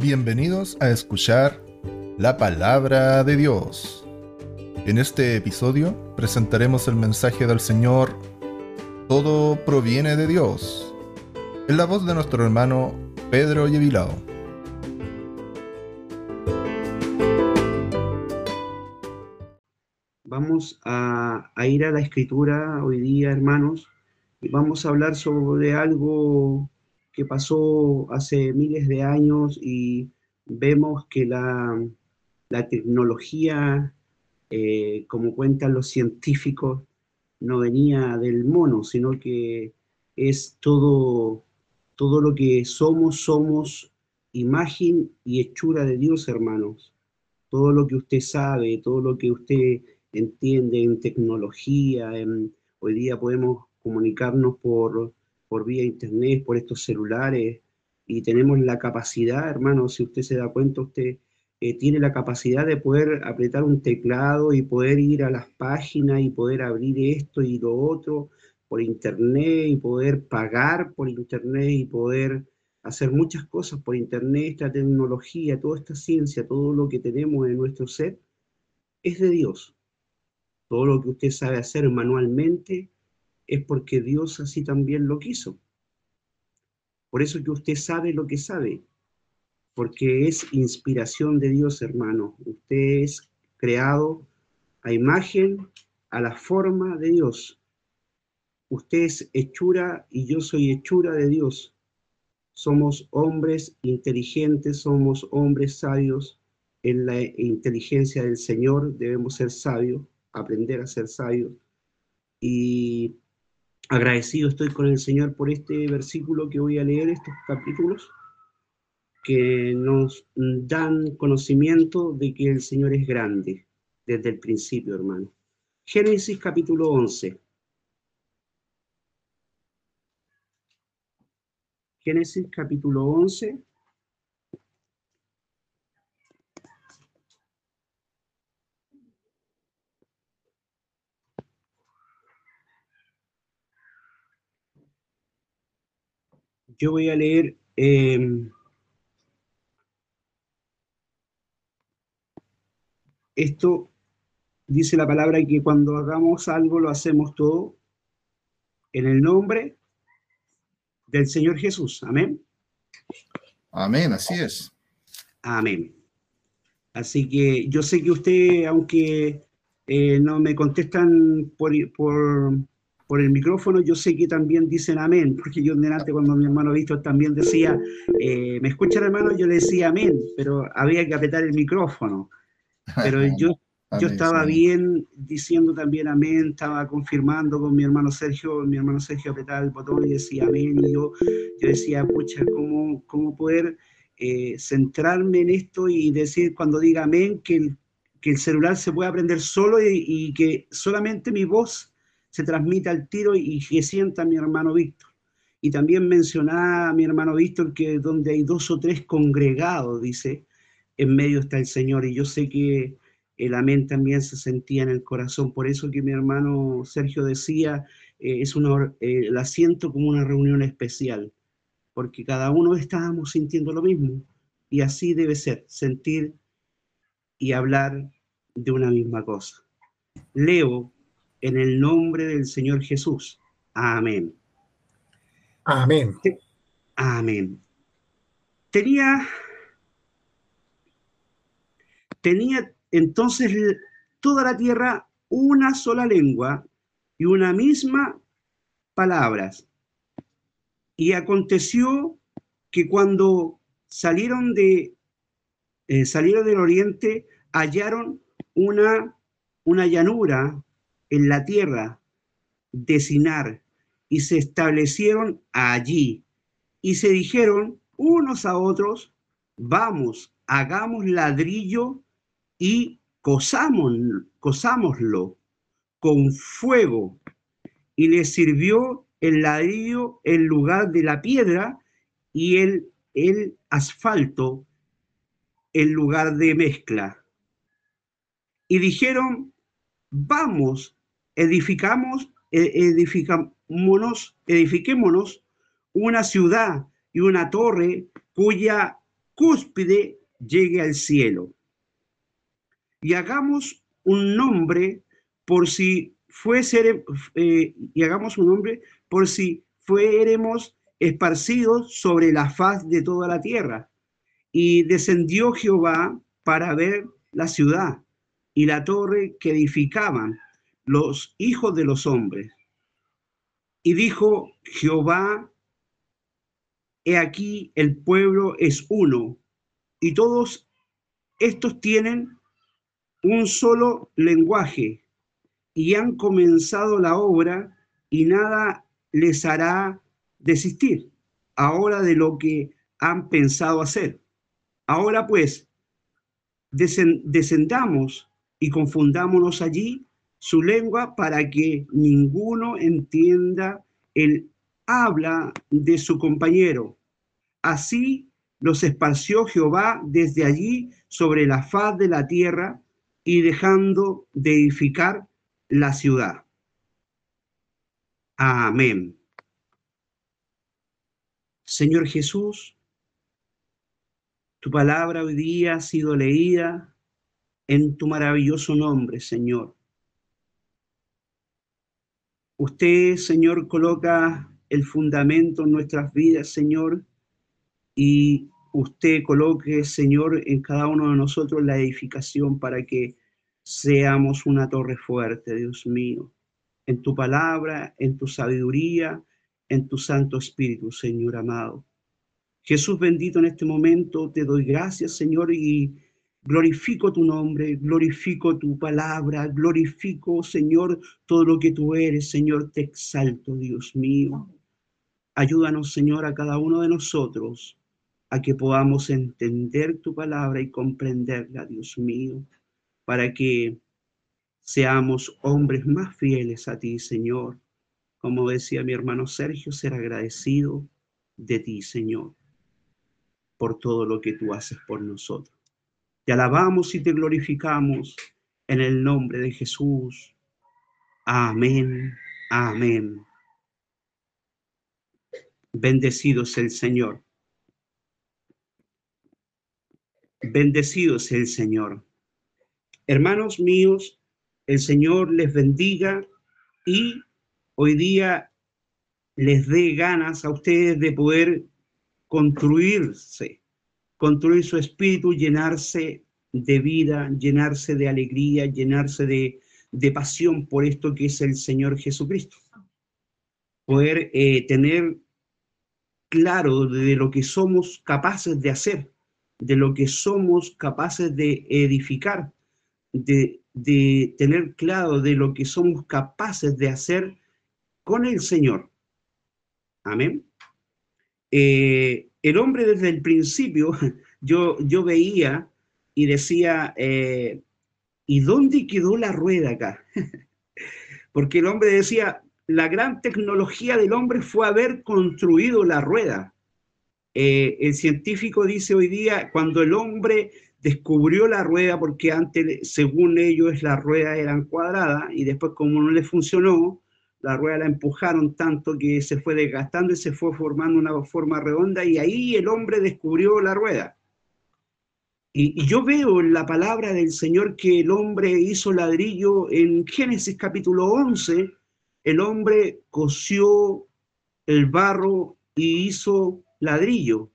Bienvenidos a escuchar la palabra de Dios. En este episodio presentaremos el mensaje del Señor Todo proviene de Dios, en la voz de nuestro hermano Pedro Yevilao. Vamos a, a ir a la escritura hoy día, hermanos, y vamos a hablar sobre algo que pasó hace miles de años y vemos que la, la tecnología, eh, como cuentan los científicos, no venía del mono, sino que es todo, todo lo que somos, somos imagen y hechura de Dios, hermanos. Todo lo que usted sabe, todo lo que usted entiende en tecnología, en, hoy día podemos comunicarnos por, por vía internet, por estos celulares, y tenemos la capacidad, hermano, si usted se da cuenta, usted eh, tiene la capacidad de poder apretar un teclado y poder ir a las páginas y poder abrir esto y lo otro por internet y poder pagar por internet y poder hacer muchas cosas por internet, esta tecnología, toda esta ciencia, todo lo que tenemos en nuestro ser, es de Dios. Todo lo que usted sabe hacer manualmente es porque Dios así también lo quiso. Por eso que usted sabe lo que sabe, porque es inspiración de Dios, hermano. Usted es creado a imagen, a la forma de Dios. Usted es hechura y yo soy hechura de Dios. Somos hombres inteligentes, somos hombres sabios. En la inteligencia del Señor debemos ser sabios, aprender a ser sabios. Y agradecido estoy con el Señor por este versículo que voy a leer, estos capítulos, que nos dan conocimiento de que el Señor es grande desde el principio, hermano. Génesis capítulo 11. Génesis capítulo 11. Yo voy a leer eh, esto, dice la palabra que cuando hagamos algo lo hacemos todo en el nombre del Señor Jesús. Amén. Amén, así es. Amén. Así que yo sé que usted, aunque eh, no me contestan por, por por el micrófono, yo sé que también dicen amén, porque yo delante cuando mi hermano Víctor también decía, eh, ¿me escuchan hermano? Yo le decía amén, pero había que apretar el micrófono. Pero yo, yo estaba bien diciendo también amén, estaba confirmando con mi hermano Sergio, mi hermano Sergio apretaba el botón y decía amén, y yo, yo decía, pucha, ¿cómo, cómo poder eh, centrarme en esto y decir cuando diga amén que el, que el celular se pueda aprender solo y, y que solamente mi voz se transmite al tiro y que sienta mi hermano Víctor. Y también mencionaba a mi hermano Víctor que donde hay dos o tres congregados, dice, en medio está el Señor. Y yo sé que el amén también se sentía en el corazón. Por eso que mi hermano Sergio decía, eh, es una, eh, la siento como una reunión especial, porque cada uno estábamos sintiendo lo mismo. Y así debe ser, sentir y hablar de una misma cosa. Leo en el nombre del Señor Jesús. Amén. Amén. Amén. Tenía, tenía entonces toda la tierra una sola lengua y una misma palabras. Y aconteció que cuando salieron de eh, salieron del oriente hallaron una una llanura en la tierra de Sinar y se establecieron allí y se dijeron unos a otros, vamos, hagamos ladrillo y cosámoslo con fuego. Y les sirvió el ladrillo en lugar de la piedra y el, el asfalto en lugar de mezcla. Y dijeron, vamos, edificamos, e, edificámonos, edifiquémonos una ciudad y una torre cuya cúspide llegue al cielo. Y hagamos un nombre por si fuese, eh, y hagamos un nombre por si fuéramos esparcidos sobre la faz de toda la tierra. Y descendió Jehová para ver la ciudad y la torre que edificaban los hijos de los hombres. Y dijo Jehová, he aquí el pueblo es uno, y todos estos tienen un solo lenguaje, y han comenzado la obra, y nada les hará desistir ahora de lo que han pensado hacer. Ahora pues, descendamos y confundámonos allí su lengua para que ninguno entienda el habla de su compañero. Así los esparció Jehová desde allí sobre la faz de la tierra y dejando de edificar la ciudad. Amén. Señor Jesús, tu palabra hoy día ha sido leída en tu maravilloso nombre, Señor. Usted, Señor, coloca el fundamento en nuestras vidas, Señor, y usted coloque, Señor, en cada uno de nosotros la edificación para que seamos una torre fuerte, Dios mío, en tu palabra, en tu sabiduría, en tu Santo Espíritu, Señor amado. Jesús bendito en este momento, te doy gracias, Señor, y glorifico tu nombre, glorifico tu palabra, glorifico, Señor, todo lo que tú eres, Señor, te exalto, Dios mío. Ayúdanos, Señor, a cada uno de nosotros a que podamos entender tu palabra y comprenderla, Dios mío, para que seamos hombres más fieles a ti, Señor. Como decía mi hermano Sergio, ser agradecido de ti, Señor por todo lo que tú haces por nosotros. Te alabamos y te glorificamos en el nombre de Jesús. Amén, amén. Bendecido es el Señor. Bendecido es el Señor. Hermanos míos, el Señor les bendiga y hoy día les dé ganas a ustedes de poder construirse, construir su espíritu, llenarse de vida, llenarse de alegría, llenarse de, pasión por esto que es el Señor Jesucristo. Poder eh, tener claro de lo que somos capaces de hacer, de lo que somos capaces de edificar, de, de tener claro de lo que somos capaces de hacer con el Señor. Amén. Eh, el hombre desde el principio, yo, yo veía y decía, eh, ¿y dónde quedó la rueda acá? Porque el hombre decía, la gran tecnología del hombre fue haber construido la rueda. Eh, el científico dice hoy día, cuando el hombre descubrió la rueda, porque antes, según ellos, la rueda eran cuadrada y después como no le funcionó, la rueda la empujaron tanto que se fue desgastando y se fue formando una forma redonda y ahí el hombre descubrió la rueda. Y, yo veo en la palabra del Señor que el hombre hizo ladrillo en Génesis capítulo 11, el hombre cosió el barro y hizo ladrillo.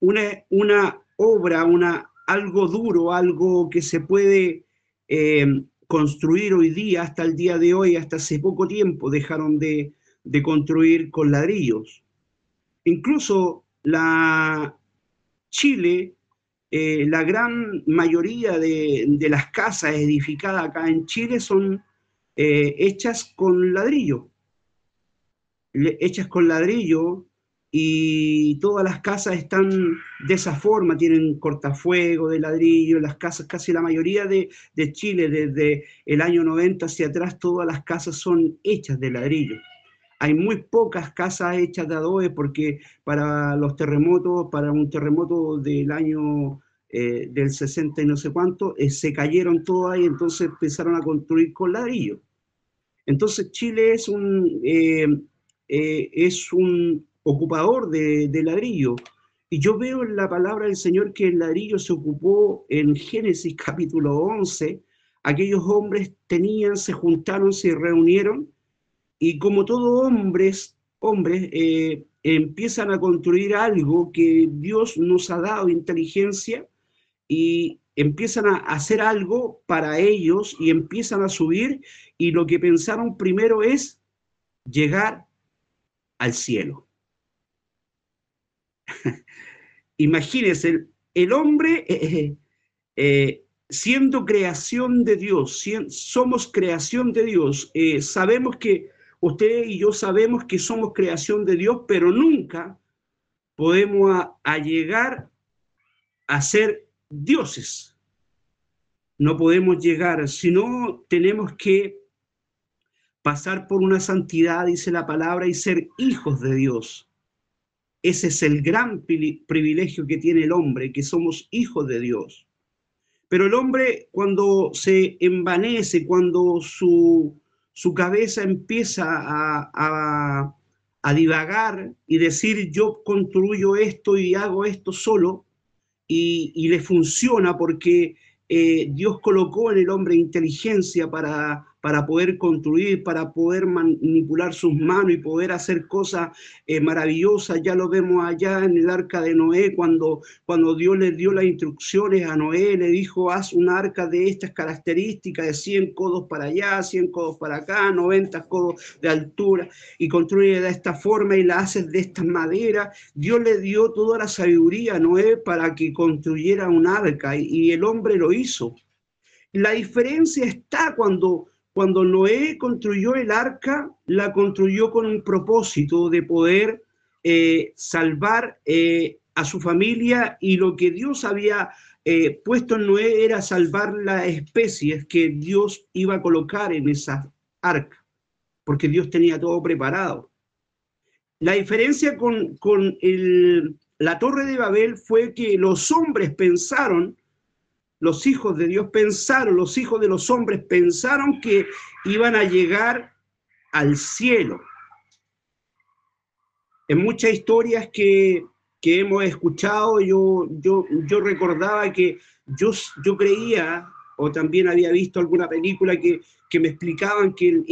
Una, una obra, una, algo duro, algo que se puede eh, construir hoy día, hasta el día de hoy, hasta hace poco tiempo, dejaron de, construir con ladrillos. Incluso la Chile, eh, la gran mayoría de, las casas edificadas acá en Chile son eh, hechas con ladrillo. hechas con ladrillo y todas las casas están de esa forma, tienen cortafuego de ladrillo, las casas, casi la mayoría de, Chile, desde el año 90 hacia atrás, todas las casas son hechas de ladrillo. Hay muy pocas casas hechas de adobe porque para los terremotos, para un terremoto del año eh, del 60 y no sé cuánto, eh, se cayeron todas y entonces empezaron a construir con ladrillo. Entonces Chile es un, eh, es un ocupador de, ladrillo. Y yo veo en la palabra del Señor que el ladrillo se ocupó en Génesis capítulo 11. Aquellos hombres tenían, se juntaron, se reunieron y como todos hombres, hombres eh, empiezan a construir algo que Dios nos ha dado inteligencia y empiezan a hacer algo para ellos y empiezan a subir y lo que pensaron primero es llegar al cielo. Imagínense, el, hombre eh, eh, eh, siendo creación de Dios, somos creación de Dios, sabemos que usted y yo sabemos que somos creación de Dios, pero nunca podemos llegar a ser dioses. No podemos llegar, sino tenemos que pasar por una santidad, dice la palabra, y ser hijos de Dios. Ese es el gran privilegio que tiene el hombre, que somos hijos de Dios. Pero el hombre cuando se envanece, cuando su, su cabeza empieza a, a, divagar y decir yo construyo esto y hago esto solo, y, y le funciona porque eh, Dios colocó en el hombre inteligencia para para poder construir, para poder manipular sus manos y poder hacer cosas eh, maravillosas. Ya lo vemos allá en el arca de Noé, cuando, cuando Dios le dio las instrucciones a Noé, le dijo, haz un arca de estas características, de 100 codos para allá, 100 codos para acá, 90 codos de altura, y construye de esta forma y la haces de esta madera. Dios le dio toda la sabiduría a Noé para que construyera un arca y el hombre lo hizo. La diferencia está cuando cuando Noé construyó el arca, la construyó con un propósito de poder eh, salvar eh, a su familia y lo que Dios había eh, puesto en Noé era salvar las especies que Dios iba a colocar en esa arca, porque Dios tenía todo preparado. La diferencia con, con la torre de Babel fue que los hombres pensaron los hijos de Dios pensaron, los hijos de los hombres pensaron que iban a llegar al cielo. En muchas historias que, hemos escuchado, yo, yo, yo recordaba que yo, yo creía, o también había visto alguna película que, me explicaban que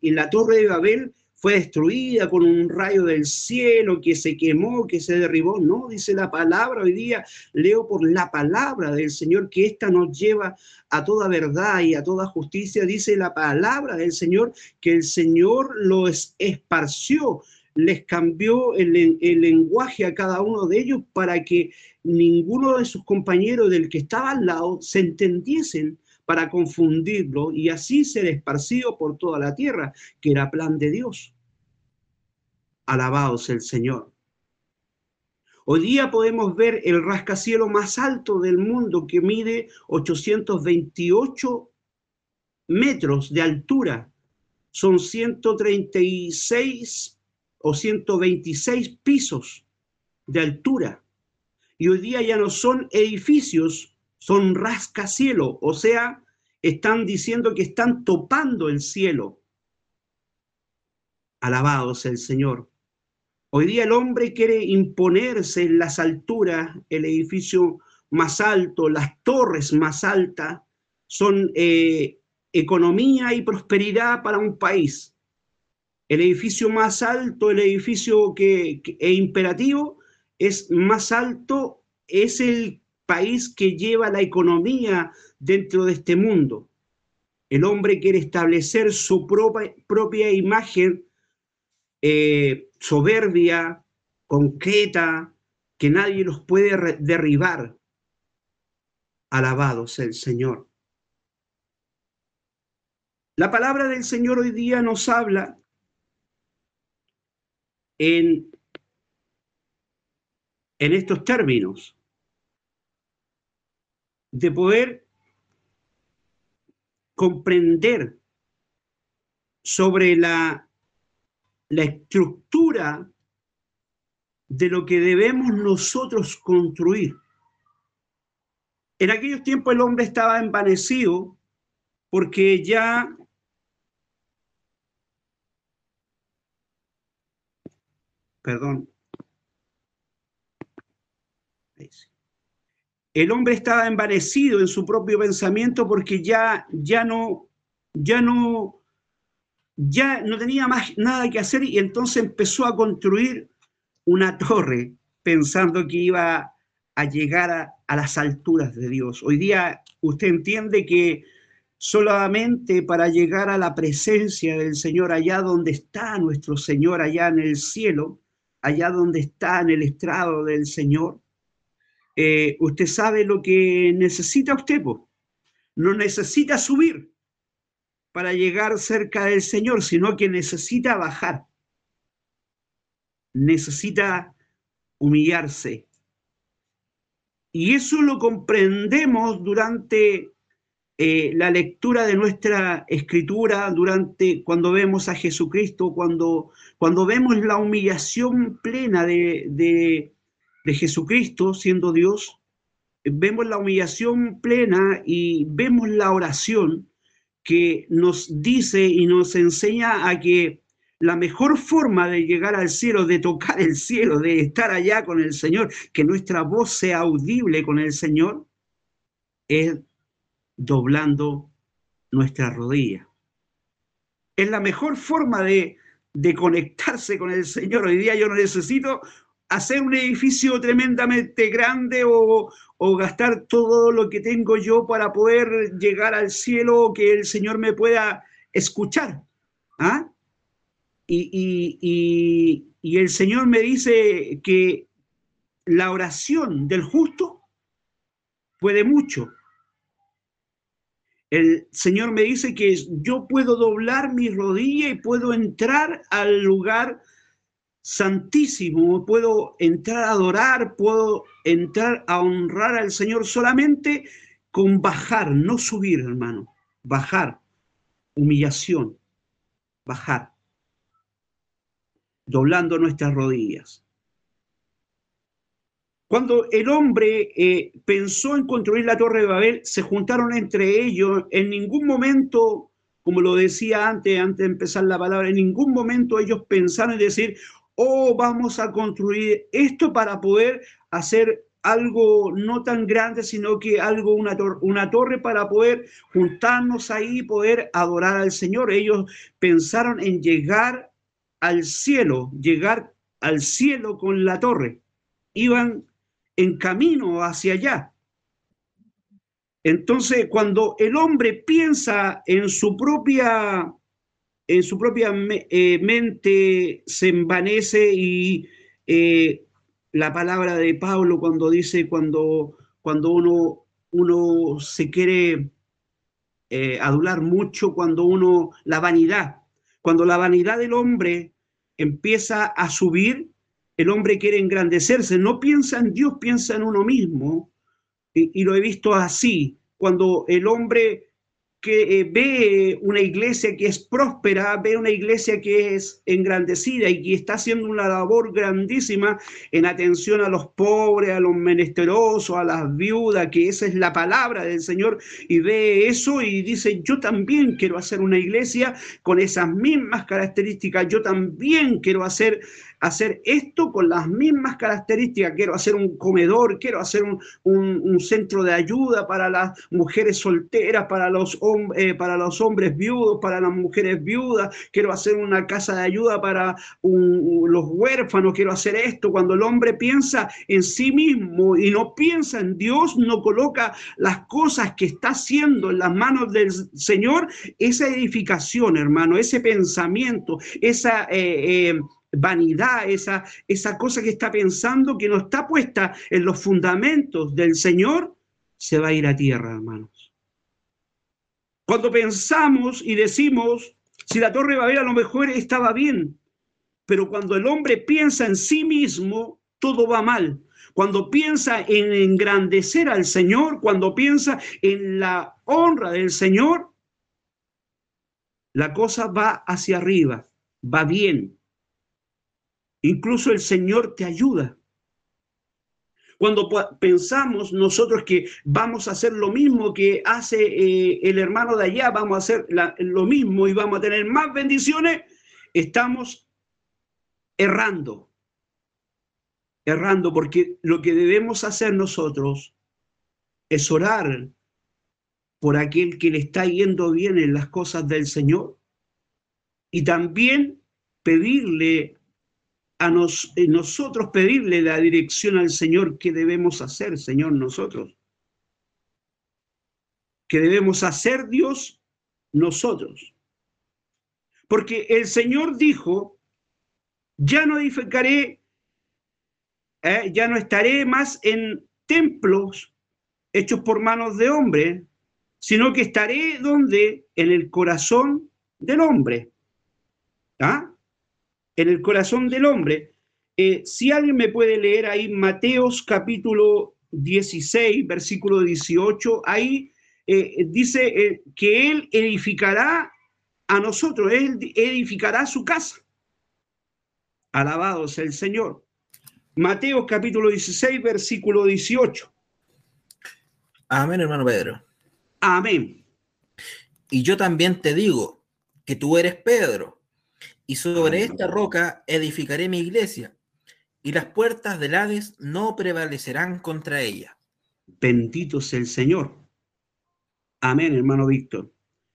en la torre de Babel fue destruida con un rayo del cielo que se quemó, que se derribó. No, dice la palabra hoy día, leo por la palabra del Señor que esta nos lleva a toda verdad y a toda justicia. Dice la palabra del Señor que el Señor los esparció, les cambió el, el lenguaje a cada uno de ellos para que ninguno de sus compañeros del que estaba al lado se entendiesen para confundirlo y así ser esparcido por toda la tierra, que era plan de Dios. Alabados el Señor. Hoy día podemos ver el rascacielos más alto del mundo que mide 828 metros de altura. Son 136 o 126 pisos de altura. Y hoy día ya no son edificios, son rascacielos, o sea, están diciendo que están topando el cielo. Alabados el Señor. Hoy día el hombre quiere imponerse en las alturas, el edificio más alto, las torres más altas, son eh, economía y prosperidad para un país. El edificio más alto, el edificio que, es imperativo, es más alto, es el país que lleva la economía dentro de este mundo. El hombre quiere establecer su propia, propia imagen eh, soberbia, concreta, que nadie los puede derribar. Alabado sea el Señor. La palabra del Señor hoy día nos habla en, en estos términos de poder comprender sobre la la estructura de lo que debemos nosotros construir. En aquellos tiempos el hombre estaba envanecido porque ya perdón, el hombre estaba envanecido en su propio pensamiento porque ya, ya no, ya no, ya no tenía más nada que hacer y entonces empezó a construir una torre pensando que iba a llegar a, las alturas de Dios. Hoy día usted entiende que solamente para llegar a la presencia del Señor, allá donde está nuestro Señor, allá en el cielo, allá donde está en el estrado del Señor, eh, usted sabe lo que necesita usted, no necesita subir para llegar cerca del Señor, sino que necesita bajar, necesita humillarse. Y eso lo comprendemos durante eh, la lectura de nuestra escritura, durante cuando vemos a Jesucristo, cuando, cuando vemos la humillación plena de, de Jesucristo siendo Dios, vemos la humillación plena y vemos la oración que nos dice y nos enseña a que la mejor forma de llegar al cielo, de tocar el cielo, de estar allá con el Señor, que nuestra voz sea audible con el Señor, es doblando nuestra rodilla. Es la mejor forma de, de conectarse con el Señor. Hoy día yo no necesito hacer un edificio tremendamente grande o, gastar todo lo que tengo yo para poder llegar al cielo, que el Señor me pueda escuchar. ¿ah? Y, y el Señor me dice que la oración del justo puede mucho. El Señor me dice que yo puedo doblar mi rodilla y puedo entrar al lugar santísimo, puedo entrar a adorar, puedo entrar a honrar al Señor solamente con bajar, no subir, hermano, bajar, humillación, bajar, doblando nuestras rodillas. Cuando el hombre eh, pensó en construir la torre de Babel, se juntaron entre ellos, en ningún momento, como lo decía antes, antes de empezar la palabra, en ningún momento ellos pensaron en decir, o vamos a construir esto para poder hacer algo no tan grande, sino que algo, una, una torre para poder juntarnos ahí y poder adorar al Señor. Ellos pensaron en llegar al cielo, llegar al cielo con la torre. Iban en camino hacia allá. Entonces, cuando el hombre piensa en su propia en su propia eh, mente se envanece y eh, la palabra de Pablo cuando dice cuando, cuando uno, uno se quiere eh, adular mucho, cuando uno, la vanidad, cuando la vanidad del hombre empieza a subir, el hombre quiere engrandecerse, no piensa en Dios, piensa en uno mismo, y lo he visto así, cuando el hombre que eh, ve una iglesia que es próspera, ve una iglesia que es engrandecida y que está haciendo una labor grandísima en atención a los pobres, a los menesterosos, a las viudas, que esa es la palabra del Señor, y ve eso y dice, yo también quiero hacer una iglesia con esas mismas características, yo también quiero hacer hacer esto con las mismas características. Quiero hacer un comedor, quiero hacer un, centro de ayuda para las mujeres solteras, para los, eh, para los hombres viudos, para las mujeres viudas. Quiero hacer una casa de ayuda para los huérfanos. Quiero hacer esto. Cuando el hombre piensa en sí mismo y no piensa en Dios, no coloca las cosas que está haciendo en las manos del Señor, esa edificación, hermano, ese pensamiento, esa... Eh, eh, vanidad, esa, esa cosa que está pensando que no está puesta en los fundamentos del Señor, se va a ir a tierra, hermanos. Cuando pensamos y decimos, si la torre de Babel a lo mejor estaba bien, pero cuando el hombre piensa en sí mismo, todo va mal. Cuando piensa en engrandecer al Señor, cuando piensa en la honra del Señor, la cosa va hacia arriba, va bien. Incluso el Señor te ayuda. Cuando pensamos nosotros que vamos a hacer lo mismo que hace eh, el hermano de allá, vamos a hacer lo mismo y vamos a tener más bendiciones, estamos errando. Errando porque lo que debemos hacer nosotros es orar por aquel que le está yendo bien en las cosas del Señor y también pedirle a eh, nosotros, pedirle la dirección al Señor que debemos hacer, Señor, nosotros. Que debemos hacer Dios nosotros. Porque el Señor dijo, ya no edificaré, eh, ya no estaré más en templos hechos por manos de hombre, sino que estaré donde? En el corazón del hombre. ¿Ah? En el corazón del hombre. Eh, si alguien me puede leer ahí Mateos capítulo 16, versículo 18, ahí eh, dice eh, que Él edificará a nosotros, Él edificará su casa. Alabado sea el Señor. Mateo capítulo 16, versículo 18. Amén, hermano Pedro. Amén. Y yo también te digo que tú eres Pedro, y sobre esta roca edificaré mi iglesia, y las puertas del Hades no prevalecerán contra ella. Bendito sea el Señor. Amén, hermano Víctor.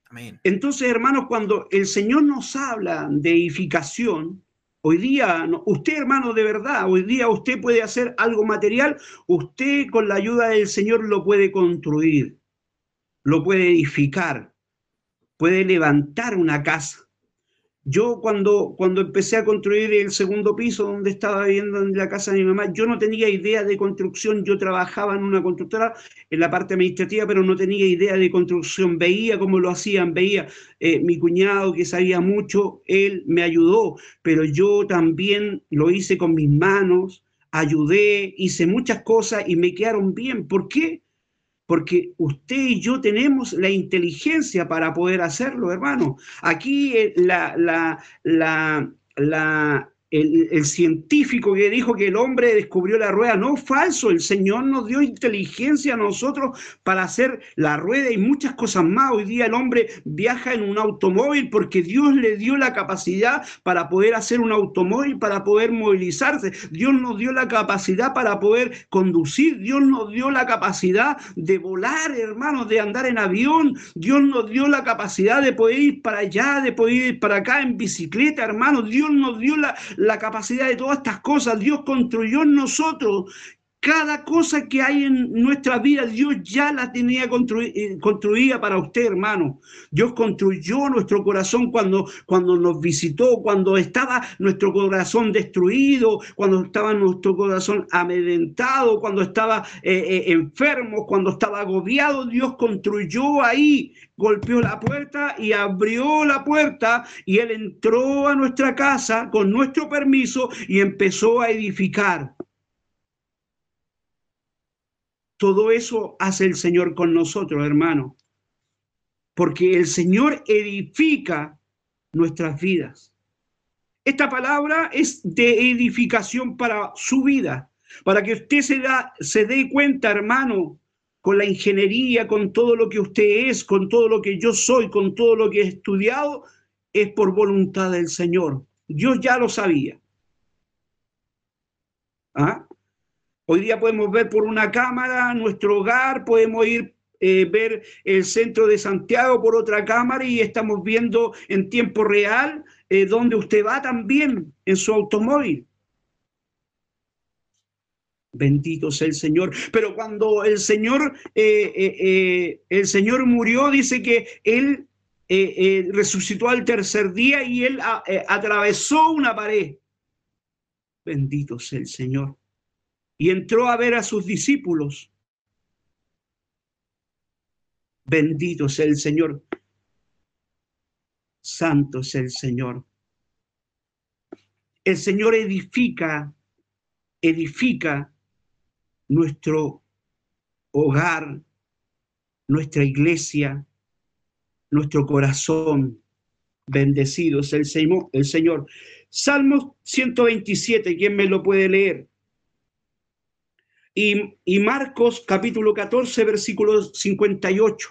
Amén. Entonces, hermanos, cuando el Señor nos habla de edificación, hoy día, usted, hermano, de verdad, hoy día usted puede hacer algo material, usted con la ayuda del Señor lo puede construir, lo puede edificar, puede levantar una casa. Yo cuando, cuando empecé a construir el segundo piso donde estaba viviendo en la casa de mi mamá, yo no tenía idea de construcción, yo trabajaba en una constructora en la parte administrativa, pero no tenía idea de construcción, veía cómo lo hacían, veía eh, mi cuñado que sabía mucho, él me ayudó, pero yo también lo hice con mis manos, ayudé, hice muchas cosas y me quedaron bien. ¿Por qué? Porque usted y yo tenemos la inteligencia para poder hacerlo, hermano. Aquí eh, la, la, la, la el, científico que dijo que el hombre descubrió la rueda, no falso, el Señor nos dio inteligencia a nosotros para hacer la rueda y muchas cosas más. Hoy día el hombre viaja en un automóvil porque Dios le dio la capacidad para poder hacer un automóvil, para poder movilizarse. Dios nos dio la capacidad para poder conducir, Dios nos dio la capacidad de volar, hermanos, de andar en avión, Dios nos dio la capacidad de poder ir para allá, de poder ir para acá en bicicleta, hermanos, Dios nos dio la, la capacidad de todas estas cosas. Dios construyó en nosotros cada cosa que hay en nuestra vida, Dios ya la tenía eh, construida para usted, hermano. Dios construyó nuestro corazón cuando, cuando nos visitó, cuando estaba nuestro corazón destruido, cuando estaba nuestro corazón amedrentado, cuando estaba eh, eh, enfermo, cuando estaba agobiado. Dios construyó ahí, golpeó la puerta y abrió la puerta y Él entró a nuestra casa con nuestro permiso y empezó a edificar. Todo eso hace el Señor con nosotros, hermano. Porque el Señor edifica nuestras vidas. Esta palabra es de edificación para su vida, para que usted se, da, se dé cuenta, hermano, con la ingeniería, con todo lo que usted es, con todo lo que yo soy, con todo lo que he estudiado, es por voluntad del Señor. Dios ya lo sabía. ¿Ah? Hoy día podemos ver por una cámara nuestro hogar, podemos ir eh, ver el centro de Santiago por otra cámara y estamos viendo en tiempo real eh, dónde usted va también en su automóvil. Bendito sea el Señor. Pero cuando el Señor, eh, el Señor murió, dice que Él resucitó al tercer día y Él atravesó una pared. Bendito sea el Señor y entró a ver a sus discípulos. Bendito sea el Señor. Santo es el Señor. El Señor edifica, edifica nuestro hogar, nuestra iglesia, nuestro corazón. Bendecido es el Señor. El Señor. Salmos 127, ¿quién me lo puede leer? Y, Marcos capítulo 14, versículo 58.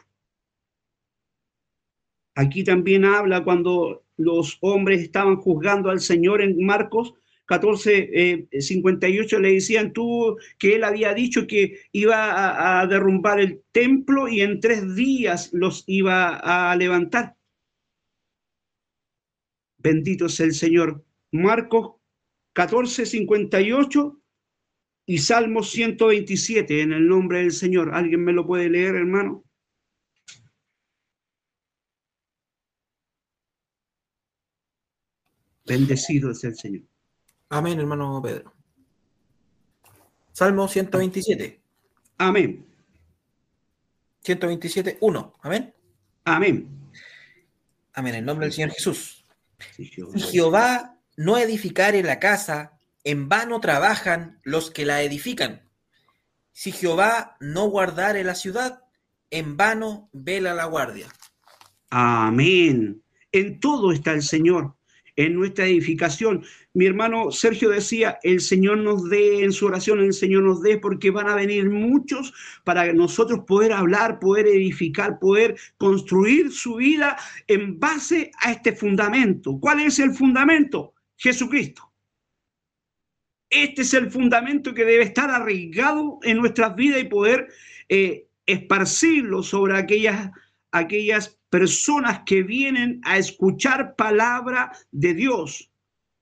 Aquí también habla cuando los hombres estaban juzgando al Señor en Marcos 14, 58 eh, le decían tú que él había dicho que iba a, derrumbar el templo y en tres días los iba a levantar. Bendito es el Señor. Marcos 14, 58 y Salmo 127 en el nombre del Señor. ¿Alguien me lo puede leer, hermano? Bendecido es el Señor. Amén, hermano Pedro. Salmo 127. Amén. 127, 1. Amén. Amén. Amén, en nombre del Señor Jesús. Si Jehová no edificare la casa, en vano trabajan los que la edifican. Si Jehová no guardare la ciudad, en vano vela la guardia. Amén. En todo está el Señor en nuestra edificación. Mi hermano Sergio decía, el Señor nos dé en su oración, el Señor nos dé, porque van a venir muchos para nosotros poder hablar, poder edificar, poder construir su vida en base a este fundamento. ¿Cuál es el fundamento? Jesucristo. Este es el fundamento que debe estar arraigado en nuestras vidas y poder eh, esparcirlo sobre aquellas, aquellas personas que vienen a escuchar palabra de Dios.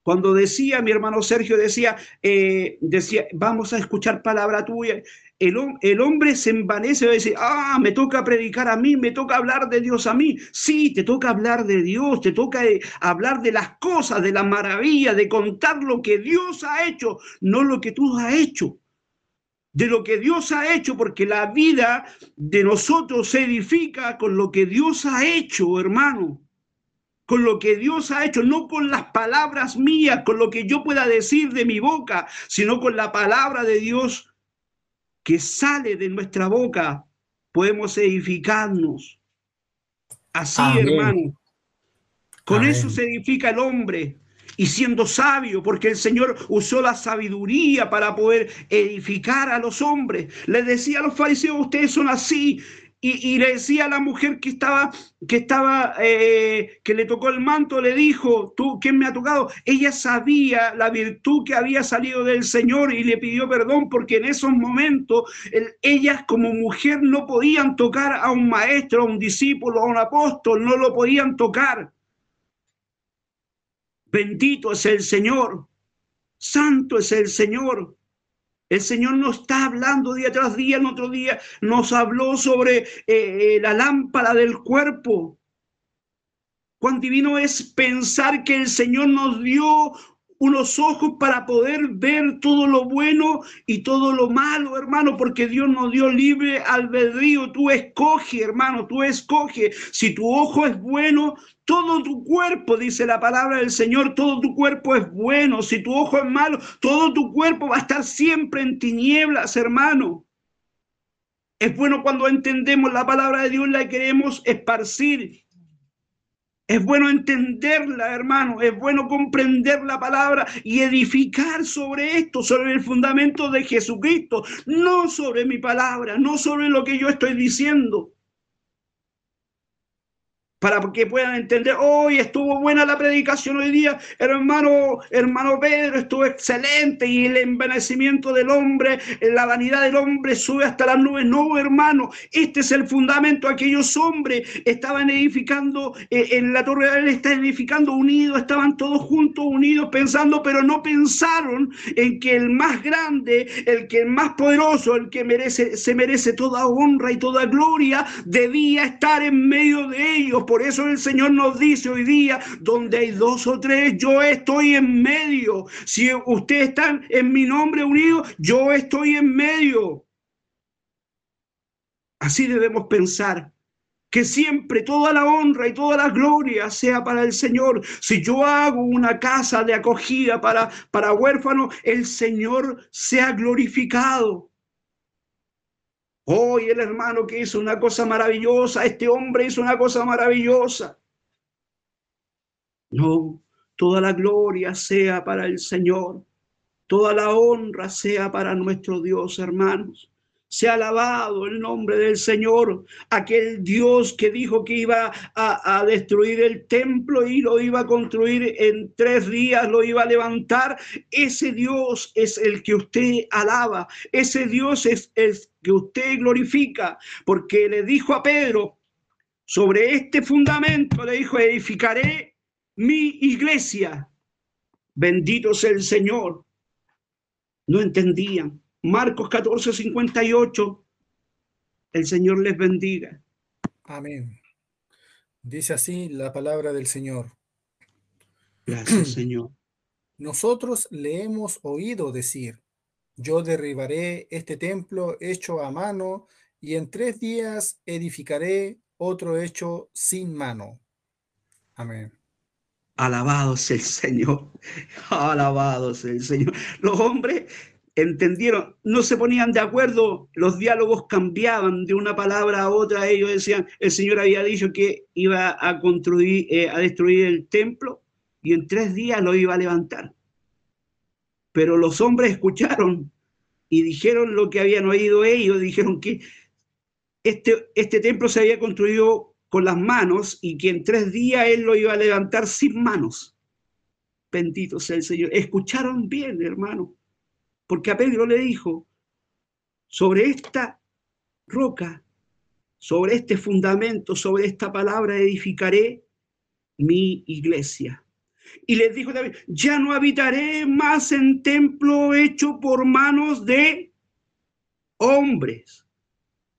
Cuando decía, mi hermano Sergio decía, eh, decía, vamos a escuchar palabra tuya, el, el, hombre se envanece y dice, ah, me toca predicar a mí, me toca hablar de Dios a mí. Sí, te toca hablar de Dios, te toca eh, hablar de las cosas, de la maravilla, de contar lo que Dios ha hecho, no lo que tú has hecho de lo que Dios ha hecho, porque la vida de nosotros se edifica con lo que Dios ha hecho, hermano. Con lo que Dios ha hecho, no con las palabras mías, con lo que yo pueda decir de mi boca, sino con la palabra de Dios que sale de nuestra boca. Podemos edificarnos. Así, hermano. Con eso se edifica el hombre y siendo sabio, porque el Señor usó la sabiduría para poder edificar a los hombres. Le decía a los fariseos, ustedes son así. Y, le decía a la mujer que estaba, que estaba, eh, que le tocó el manto, le dijo, tú, ¿quién me ha tocado? Ella sabía la virtud que había salido del Señor y le pidió perdón porque en esos momentos ellas como mujer no podían tocar a un maestro, a un discípulo, a un apóstol, no lo podían tocar. Bendito es el Señor. Santo es el Señor. El Señor nos está hablando día tras día. En otro día nos habló sobre eh, eh, la lámpara del cuerpo. Cuán divino es pensar que el Señor nos dio unos ojos para poder ver todo lo bueno y todo lo malo, hermano, porque Dios nos dio libre albedrío. Tú escoge, hermano, tú escoge. Si tu ojo es bueno, todo tu cuerpo, dice la palabra del Señor, todo tu cuerpo es bueno. Si tu ojo es malo, todo tu cuerpo va a estar siempre en tinieblas, hermano. Es bueno cuando entendemos la palabra de Dios, la queremos esparcir es bueno entenderla, hermano. Es bueno comprender la palabra y edificar sobre esto, sobre el fundamento de Jesucristo, no sobre mi palabra, no sobre lo que yo estoy diciendo para que puedan entender, hoy estuvo buena la predicación hoy día, hermano, hermano Pedro, estuvo excelente y el envanecimiento del hombre, la vanidad del hombre sube hasta las nubes. No, hermano, este es el fundamento. Aquellos hombres estaban edificando eh, en la torre de él, está edificando unidos, estaban todos juntos, unidos, pensando, pero no pensaron en que el más grande, el que es más poderoso, el que merece, se merece toda honra y toda gloria, debía estar en medio de ellos por eso el Señor nos dice hoy día, donde hay dos o tres, yo estoy en medio. Si ustedes están en mi nombre unido, yo estoy en medio. Así debemos pensar que siempre toda la honra y toda la gloria sea para el Señor. Si yo hago una casa de acogida para, para huérfanos, el Señor sea glorificado. Hoy el hermano que hizo una cosa maravillosa, este hombre hizo una cosa maravillosa. No, toda la gloria sea para el Señor, toda la honra sea para nuestro Dios, hermanos. Se ha alabado el nombre del Señor, aquel Dios que dijo que iba a, a, destruir el templo y lo iba a construir en tres días, lo iba a levantar. Ese Dios es el que usted alaba, ese Dios es el que usted glorifica, porque le dijo a Pedro, sobre este fundamento le dijo, edificaré mi iglesia. Bendito sea el Señor. No entendían Marcos 14, 58. El Señor les bendiga. Amén. Dice así la palabra del Señor. Gracias, Señor. Nosotros le hemos oído decir, yo derribaré este templo hecho a mano y en tres días edificaré otro hecho sin mano. Amén. Alabado sea el Señor. Alabado sea el Señor. Los hombres entendieron, no se ponían de acuerdo, los diálogos cambiaban de una palabra a otra, ellos decían, el Señor había dicho que iba a construir, eh, a destruir el templo y en tres días lo iba a levantar. Pero los hombres escucharon y dijeron lo que habían oído ellos, dijeron que este, este templo se había construido con las manos y que en tres días él lo iba a levantar sin manos. Bendito sea el Señor. Escucharon bien, hermano porque a Pedro le dijo, sobre esta roca, sobre este fundamento, sobre esta palabra edificaré mi iglesia. Y les dijo también, ya no habitaré más en templo hecho por manos de hombres,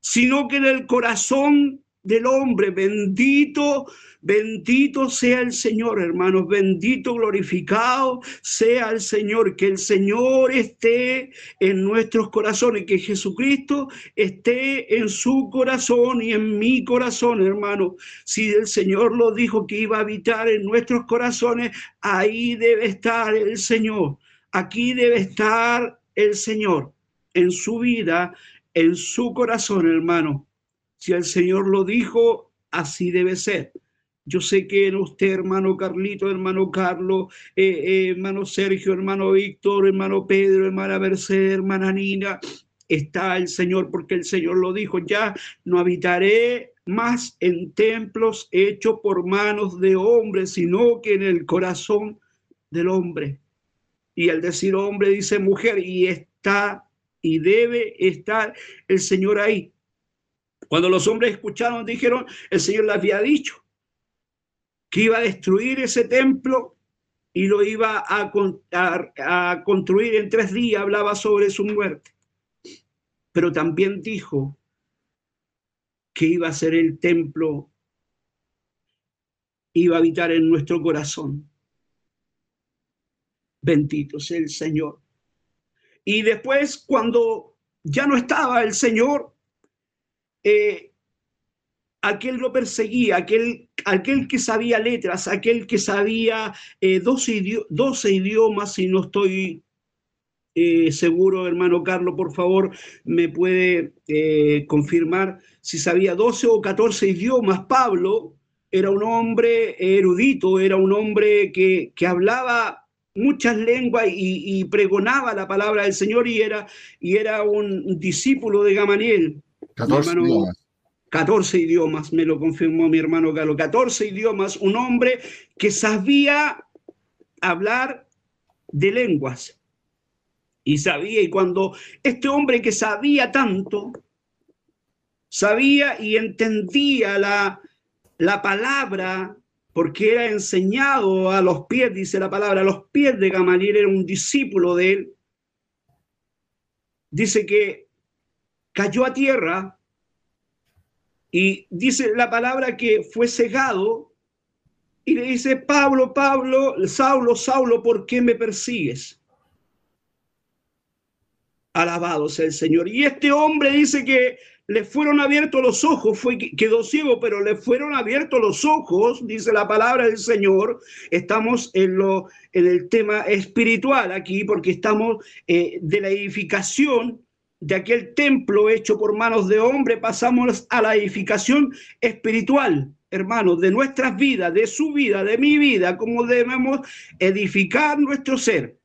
sino que en el corazón del hombre. Bendito, bendito sea el Señor, hermanos. Bendito, glorificado sea el Señor. Que el Señor esté en nuestros corazones, que Jesucristo esté en su corazón y en mi corazón, hermano. Si el Señor lo dijo que iba a habitar en nuestros corazones, ahí debe estar el Señor. Aquí debe estar el Señor en su vida, en su corazón, hermano. Si el Señor lo dijo, así debe ser. Yo sé que en usted, hermano Carlito, hermano Carlos, eh, eh, hermano Sergio, hermano Víctor, hermano Pedro, hermana Mercedes, hermana Nina, está el Señor, porque el Señor lo dijo, ya no habitaré más en templos hechos por manos de hombres, sino que en el corazón del hombre. Y al decir hombre dice mujer, y está y debe estar el Señor ahí. Cuando los hombres escucharon, dijeron, el Señor les había dicho que iba a destruir ese templo y lo iba a, a, construir en tres días, hablaba sobre su muerte. Pero también dijo que iba a ser el templo, iba a habitar en nuestro corazón. Bendito sea el Señor. Y después, cuando ya no estaba el Señor, eh, aquel lo perseguía, aquel, aquel que sabía letras, aquel que sabía eh, 12, idiomas, si no estoy eh, seguro, hermano Carlos, por favor, me puede eh, confirmar si sabía 12 o 14 idiomas. Pablo era un hombre erudito, era un hombre que, que hablaba muchas lenguas y, y, pregonaba la palabra del Señor y era, y era un discípulo de Gamaliel. 14 idiomas. 14 idiomas, me lo confirmó mi hermano Galo, 14 idiomas, un hombre que sabía hablar de lenguas. Y sabía, y cuando este hombre que sabía tanto, sabía y entendía la, la palabra, porque era enseñado a los pies, dice la palabra, a los pies de Gamaliel, era un discípulo de él. Dice que cayó a tierra y dice la palabra que fue cegado y le dice, Pablo, Pablo, Saulo, Saulo, ¿por qué me persigues? Alabado sea el Señor. Y este hombre dice que le fueron abiertos los ojos, fue, quedó ciego, pero le fueron abiertos los ojos, dice la palabra del Señor. Estamos en, lo, en el tema espiritual aquí, porque estamos eh, de la edificación de aquel templo hecho por manos de hombre, pasamos a la edificación espiritual, hermanos, de nuestras vidas, de su vida, de mi vida, cómo debemos edificar nuestro ser.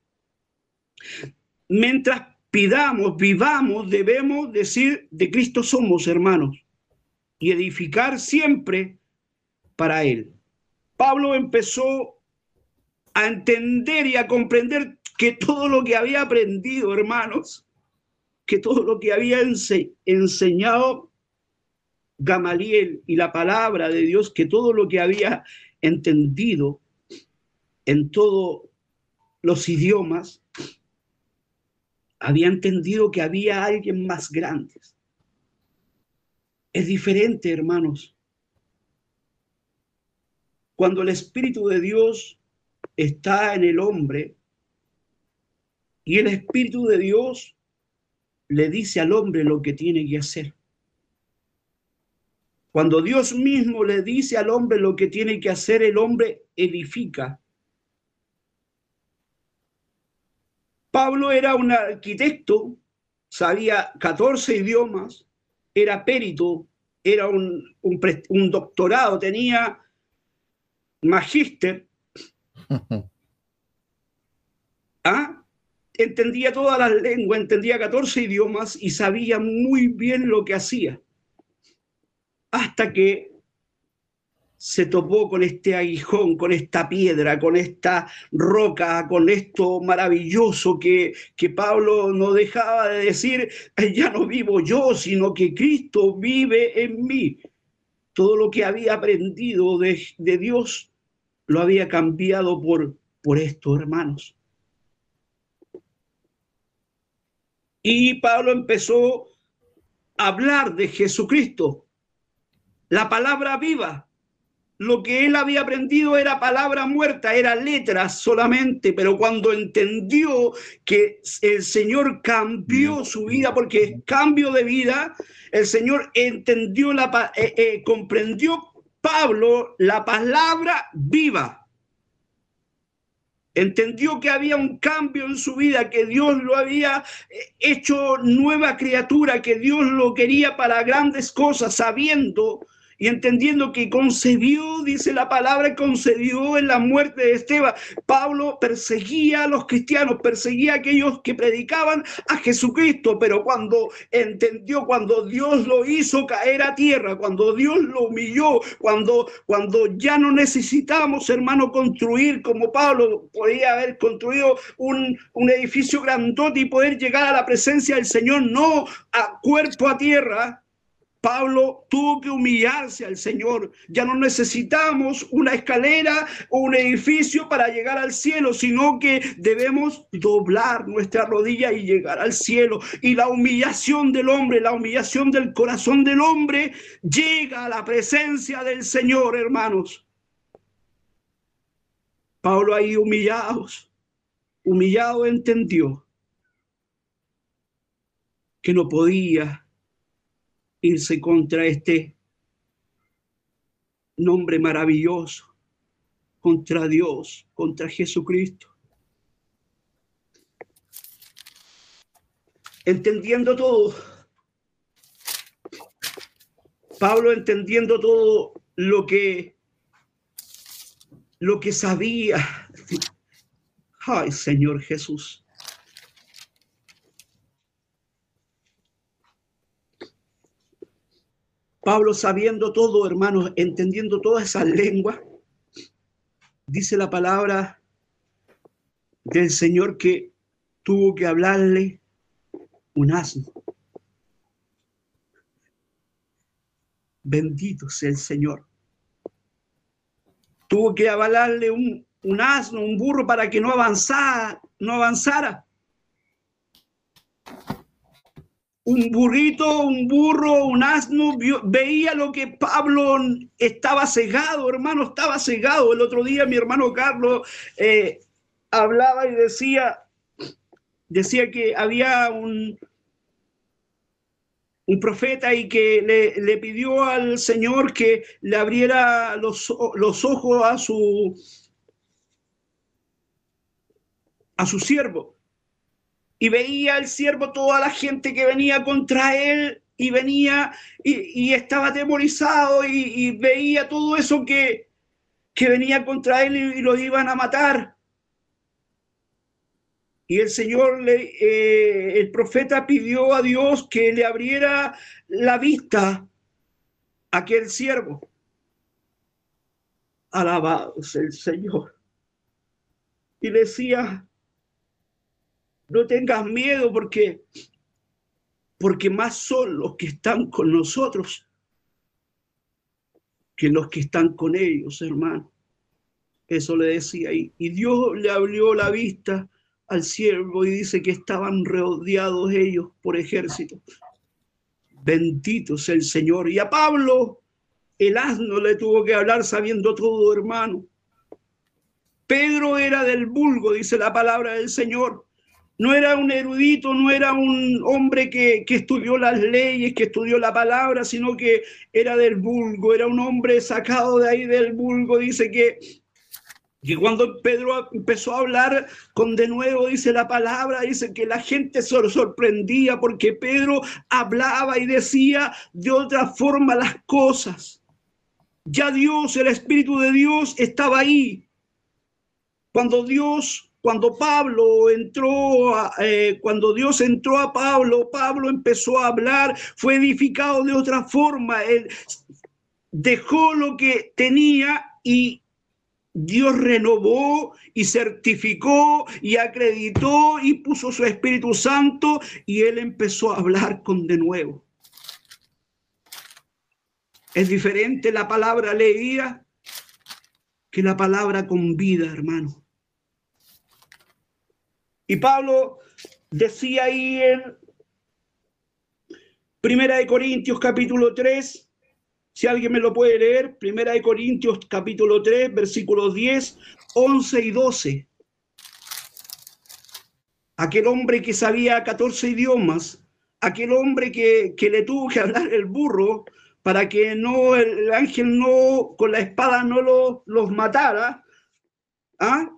Mientras pidamos, vivamos, debemos decir de Cristo somos hermanos y edificar siempre para Él. Pablo empezó a entender y a comprender que todo lo que había aprendido, hermanos, que todo lo que había enseñado Gamaliel y la palabra de Dios, que todo lo que había entendido en todos los idiomas, había entendido que había alguien más grande. Es diferente, hermanos. Cuando el Espíritu de Dios está en el hombre y el Espíritu de Dios le dice al hombre lo que tiene que hacer. Cuando Dios mismo le dice al hombre lo que tiene que hacer, el hombre edifica. Pablo era un arquitecto, sabía 14 idiomas, era perito, era un, un, doctorado, tenía magíster. ¿Ah? Entendía todas las lenguas, entendía 14 idiomas y sabía muy bien lo que hacía. Hasta que se topó con este aguijón, con esta piedra, con esta roca, con esto maravilloso que, que Pablo no dejaba de decir, ya no vivo yo, sino que Cristo vive en mí. Todo lo que había aprendido de, de Dios lo había cambiado por, por esto, hermanos. Y Pablo empezó a hablar de Jesucristo, la palabra viva, lo que él había aprendido era palabra muerta, era letras solamente, pero cuando entendió que el Señor cambió su vida, porque es cambio de vida, el Señor entendió, la, eh, eh, comprendió Pablo la palabra viva. Entendió que había un cambio en su vida, que Dios lo había eh, hecho nueva criatura, que Dios lo quería para grandes cosas, sabiendo y entendiendo que concebió, dice la palabra, concedió en la muerte de Esteban. Pablo perseguía a los cristianos, perseguía a aquellos que predicaban a Jesucristo, pero cuando entendió, cuando Dios lo hizo caer a tierra, cuando Dios lo humilló, cuando, cuando ya no necesitamos, hermano, construir como Pablo podía haber construido un, un edificio grandote y poder llegar a la presencia del Señor, no a cuerpo a tierra, Pablo tuvo que humillarse al Señor. Ya no necesitamos una escalera o un edificio para llegar al cielo, sino que debemos doblar nuestra rodilla y llegar al cielo. Y la humillación del hombre, la humillación del corazón del hombre, llega a la presencia del Señor, hermanos. Pablo ahí humillados, humillado entendió que no podía irse contra este nombre maravilloso, contra Dios, contra Jesucristo. Entendiendo todo, Pablo entendiendo todo lo que lo que sabía. Ay, Señor Jesús. Pablo sabiendo todo, hermanos, entendiendo toda esa lengua, dice la palabra del Señor que tuvo que hablarle un asno. Bendito sea el Señor. Tuvo que hablarle un, un asno, un burro para que no avanzara, no avanzara un burrito, un burro, un asno, veía lo que Pablo estaba cegado, hermano, estaba cegado. El otro día mi hermano Carlos eh, hablaba y decía, decía que había un, un profeta y que le, le, pidió al Señor que le abriera los, los ojos a su, a su siervo y veía el siervo toda la gente que venía contra él y venía y, estaba atemorizado y, veía todo eso que, que venía contra él y, lo iban a matar. Y el Señor, le, eh, el profeta pidió a Dios que le abriera la vista a aquel siervo. Alabados el Señor. Y decía, no tengas miedo porque, porque más son los que están con nosotros que los que están con ellos, hermano. Eso le decía ahí. Y Dios le abrió la vista al siervo y dice que estaban rodeados ellos por ejército. Bendito sea el Señor. Y a Pablo el asno le tuvo que hablar sabiendo todo, hermano. Pedro era del vulgo, dice la palabra del Señor. No era un erudito, no era un hombre que, que, estudió las leyes, que estudió la palabra, sino que era del vulgo, era un hombre sacado de ahí del vulgo. Dice que y cuando Pedro empezó a hablar con de nuevo, dice la palabra, dice que la gente se sorprendía porque Pedro hablaba y decía de otra forma las cosas. Ya Dios, el Espíritu de Dios estaba ahí. Cuando Dios, cuando Pablo entró, eh, cuando Dios entró a Pablo, Pablo empezó a hablar, fue edificado de otra forma. Él dejó lo que tenía y Dios renovó y certificó y acreditó y puso su Espíritu Santo y él empezó a hablar con de nuevo. Es diferente la palabra leía que la palabra con vida, hermano. Y Pablo decía ahí en Primera de Corintios capítulo 3, si alguien me lo puede leer, Primera de Corintios capítulo 3, versículos 10, 11 y 12. Aquel hombre que sabía 14 idiomas, aquel hombre que, que le tuvo que hablar el burro para que no el ángel no con la espada no lo, los matara, ¿ah?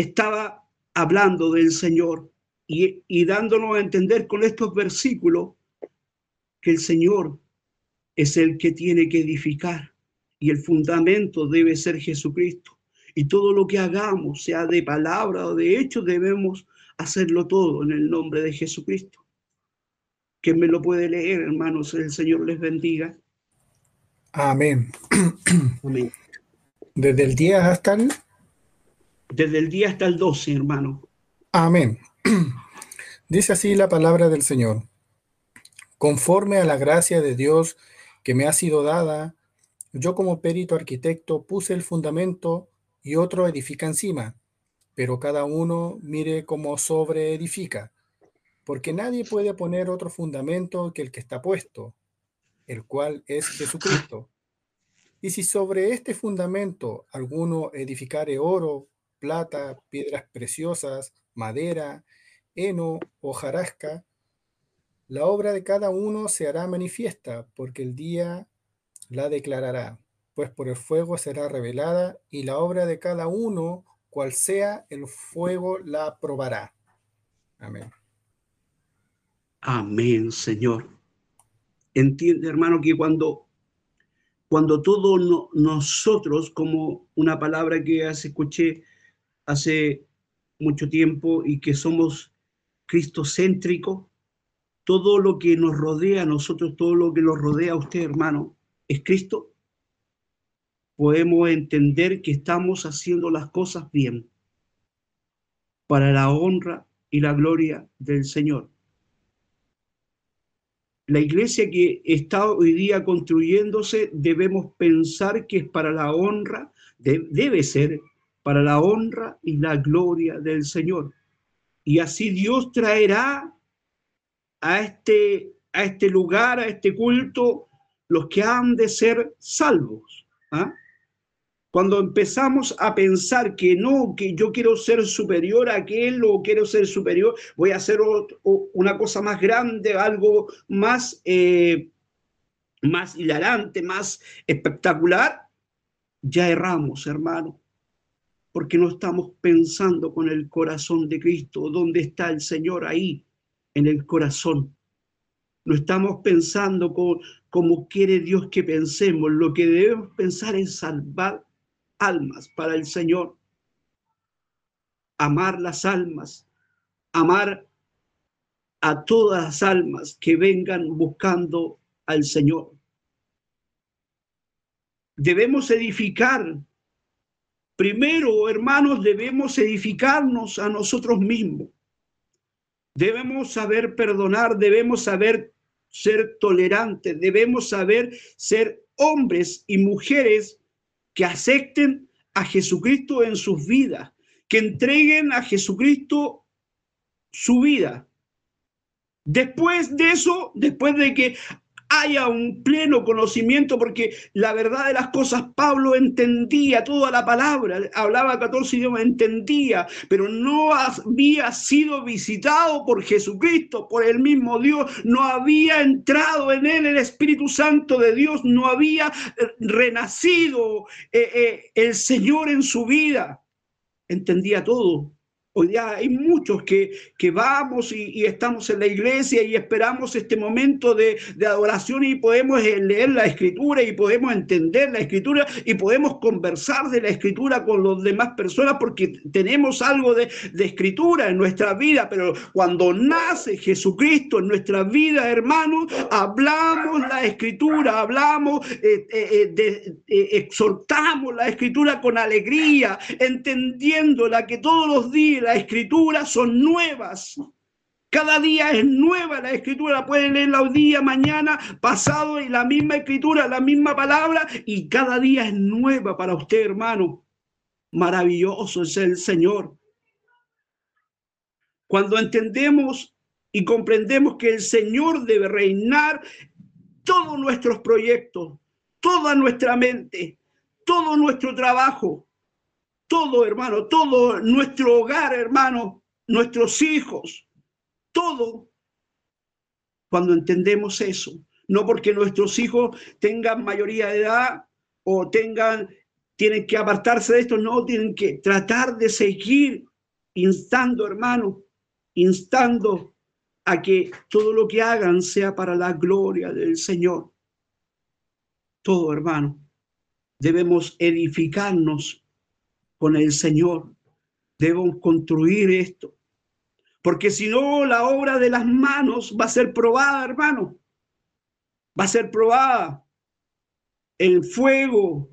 Estaba hablando del Señor y, y dándonos a entender con estos versículos que el Señor es el que tiene que edificar y el fundamento debe ser Jesucristo. Y todo lo que hagamos, sea de palabra o de hecho, debemos hacerlo todo en el nombre de Jesucristo. ¿Quién me lo puede leer, hermanos? El Señor les bendiga. Amén. Amén. Desde el día hasta el... Desde el día hasta el 12, hermano. Amén. Dice así la palabra del Señor. Conforme a la gracia de Dios que me ha sido dada, yo como perito arquitecto puse el fundamento y otro edifica encima, pero cada uno mire cómo sobre edifica, porque nadie puede poner otro fundamento que el que está puesto, el cual es Jesucristo. Y si sobre este fundamento alguno edificare oro, plata, piedras preciosas, madera, heno o jarasca, la obra de cada uno se hará manifiesta, porque el día la declarará, pues por el fuego será revelada, y la obra de cada uno, cual sea, el fuego la probará. Amén. Amén, Señor. Entiende, hermano, que cuando, cuando todos nosotros, como una palabra que escuché hace mucho tiempo y que somos cristocéntricos, todo lo que nos rodea a nosotros, todo lo que nos rodea a usted, hermano, es Cristo, podemos entender que estamos haciendo las cosas bien para la honra y la gloria del Señor. La iglesia que está hoy día construyéndose, debemos pensar que es para la honra, debe ser para la honra y la gloria del Señor. Y así Dios traerá a este, a este lugar, a este culto, los que han de ser salvos. ¿ah? Cuando empezamos a pensar que no, que yo quiero ser superior a aquel o quiero ser superior, voy a hacer una cosa más grande, algo más, eh, más hilarante, más espectacular, ya erramos, hermano, porque no estamos pensando con el corazón de Cristo, ¿dónde está el Señor ahí? en el corazón. No estamos pensando como, quiere Dios que pensemos. Lo que debemos pensar es salvar almas para el Señor. amar las almas, amar a todas las almas que vengan buscando al Señor. Debemos edificar. Primero, hermanos, debemos edificarnos a nosotros mismos. Debemos saber perdonar, debemos saber ser tolerantes, debemos saber ser hombres y mujeres que acepten a Jesucristo en sus vidas, que entreguen a Jesucristo su vida. Después de eso, después de que haya un pleno conocimiento, porque la verdad de las cosas, Pablo entendía toda la palabra, hablaba 14 idiomas, entendía, pero no había sido visitado por Jesucristo, por el mismo Dios, no había entrado en él el Espíritu Santo de Dios, no había eh, renacido eh, eh, el Señor en su vida. Entendía todo, Hoy día hay muchos que, que vamos y, estamos en la iglesia y esperamos este momento de, de, adoración y podemos eh, leer la escritura y podemos entender la escritura y podemos conversar de la escritura con las demás personas porque tenemos algo de, de escritura en nuestra vida, pero cuando nace Jesucristo en nuestra vida, hermanos, hablamos la escritura, hablamos, eh, eh, exhortamos la escritura con alegría, entendiéndola que todos los días la escritura son nuevas. Cada día es nueva la escritura, pueden leerla hoy día, mañana, pasado y la misma escritura, la misma palabra y cada día es nueva para usted, hermano. Maravilloso es el Señor. Cuando entendemos y comprendemos que el Señor debe reinar todos nuestros proyectos, toda nuestra mente, todo nuestro trabajo, todo, hermano, todo nuestro hogar, hermano, nuestros hijos, todo. Cuando entendemos eso, no porque nuestros hijos tengan mayoría de edad o tengan, tienen que apartarse de esto, no, tienen que tratar de seguir instando, hermano, instando a que todo lo que hagan sea para la gloria del Señor. Todo, hermano. Debemos edificarnos con el Señor. Debemos construir esto. Porque si no, la obra de las manos va a ser probada, hermano. Va a ser probada. El fuego.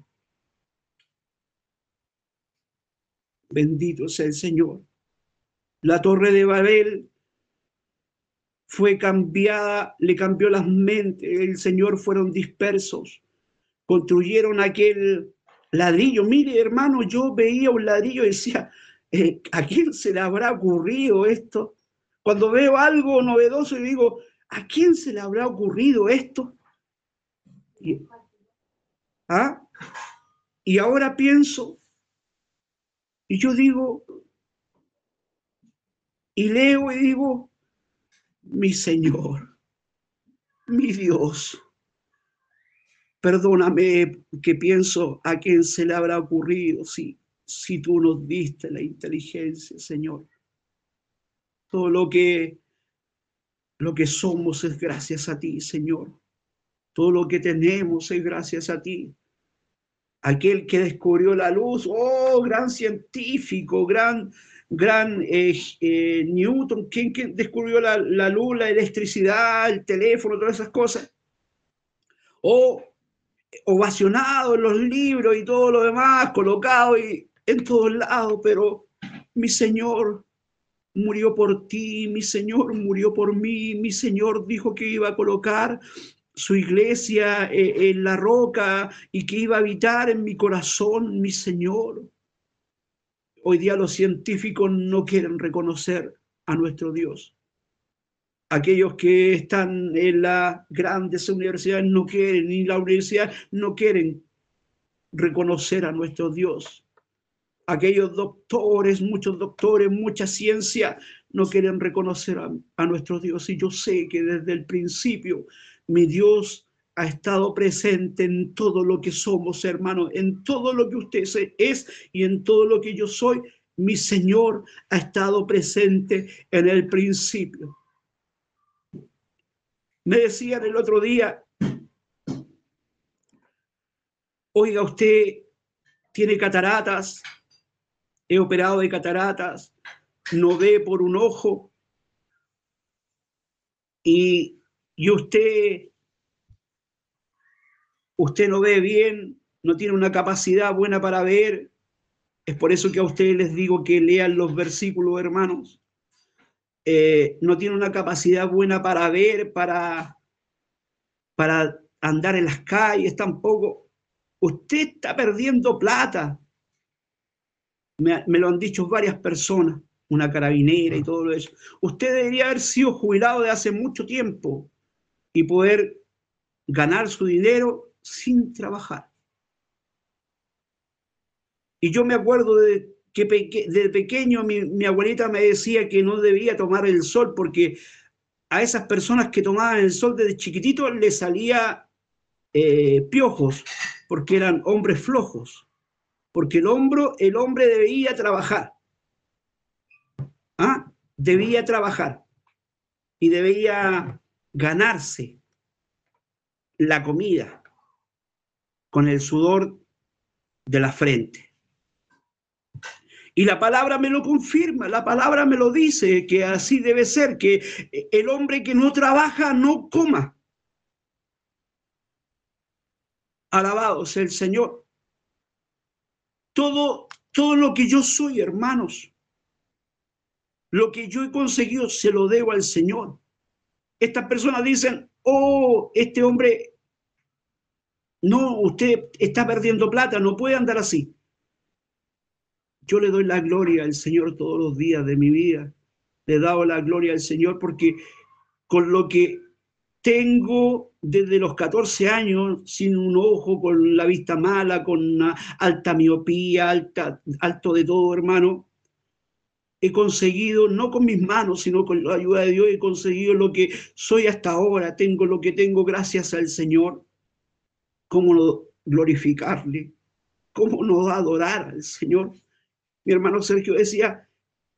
Bendito sea el Señor. La torre de Babel fue cambiada, le cambió las mentes, el Señor fueron dispersos, construyeron aquel ladrillo. Mire, hermano, yo veía un ladrillo y decía, eh, ¿a quién se le habrá ocurrido esto? Cuando veo algo novedoso y digo, ¿a quién se le habrá ocurrido esto? ¿ah? y ahora pienso, y yo digo, y leo y digo, mi Señor, mi Dios, Perdóname que pienso a quién se le habrá ocurrido si, si tú nos diste la inteligencia, Señor. Todo lo que, lo que somos es gracias a ti, Señor. Todo lo que tenemos es gracias a ti. Aquel que descubrió la luz, oh, gran científico, gran, gran eh, eh, Newton, ¿quién, descubrió la, la, luz, la electricidad, el teléfono, todas esas cosas? Oh, ovacionado en los libros y todo lo demás, colocado y en todos lados, pero mi Señor murió por ti, mi Señor murió por mí, mi Señor dijo que iba a colocar su iglesia eh, en la roca y que iba a habitar en mi corazón, mi Señor. Hoy día los científicos no quieren reconocer a nuestro Dios aquellos que están en las grandes universidades no quieren, ni la universidad no quieren reconocer a nuestro Dios. Aquellos doctores, muchos doctores, mucha ciencia, no quieren reconocer a, a nuestro Dios. Y yo sé que desde el principio mi Dios ha estado presente en todo lo que somos, hermanos, en todo lo que usted es y en todo lo que yo soy. Mi Señor ha estado presente en el principio. Me decían el otro día, oiga, usted tiene cataratas, he operado de cataratas, no ve por un ojo, y, usted, usted no ve bien, no tiene una capacidad buena para ver. Es por eso que a ustedes les digo que lean los versículos, hermanos. Eh, no tiene una capacidad buena para ver, para, para andar en las calles tampoco. Usted está perdiendo plata. Me, me, lo han dicho varias personas, una carabinera y todo eso. Usted debería haber sido jubilado de hace mucho tiempo y poder ganar su dinero sin trabajar. Y yo me acuerdo de que de pequeño mi, abuelita me decía que no debía tomar el sol porque a esas personas que tomaban el sol desde chiquitito les salía eh, piojos porque eran hombres flojos, porque el, hombro, el hombre debía trabajar, ¿ah? debía trabajar y debía ganarse la comida con el sudor de la frente. Y la palabra me lo confirma, la palabra me lo dice, que así debe ser, que el hombre que no trabaja no coma. Alabado sea el Señor. Todo, todo lo que yo soy, hermanos, lo que yo he conseguido se lo debo al Señor. Estas personas dicen, oh, este hombre, no, usted está perdiendo plata, no puede andar así. Yo le doy la gloria al Señor todos los días de mi vida. Le he dado la gloria al Señor porque con lo que tengo desde los 14 años, sin un ojo, con la vista mala, con una alta miopía, alta, alto de todo, hermano, he conseguido, no con mis manos, sino con la ayuda de Dios, he conseguido lo que soy hasta ahora. Tengo lo que tengo gracias al Señor. ¿Cómo no glorificarle? ¿Cómo no adorar al Señor? Mi hermano Sergio decía,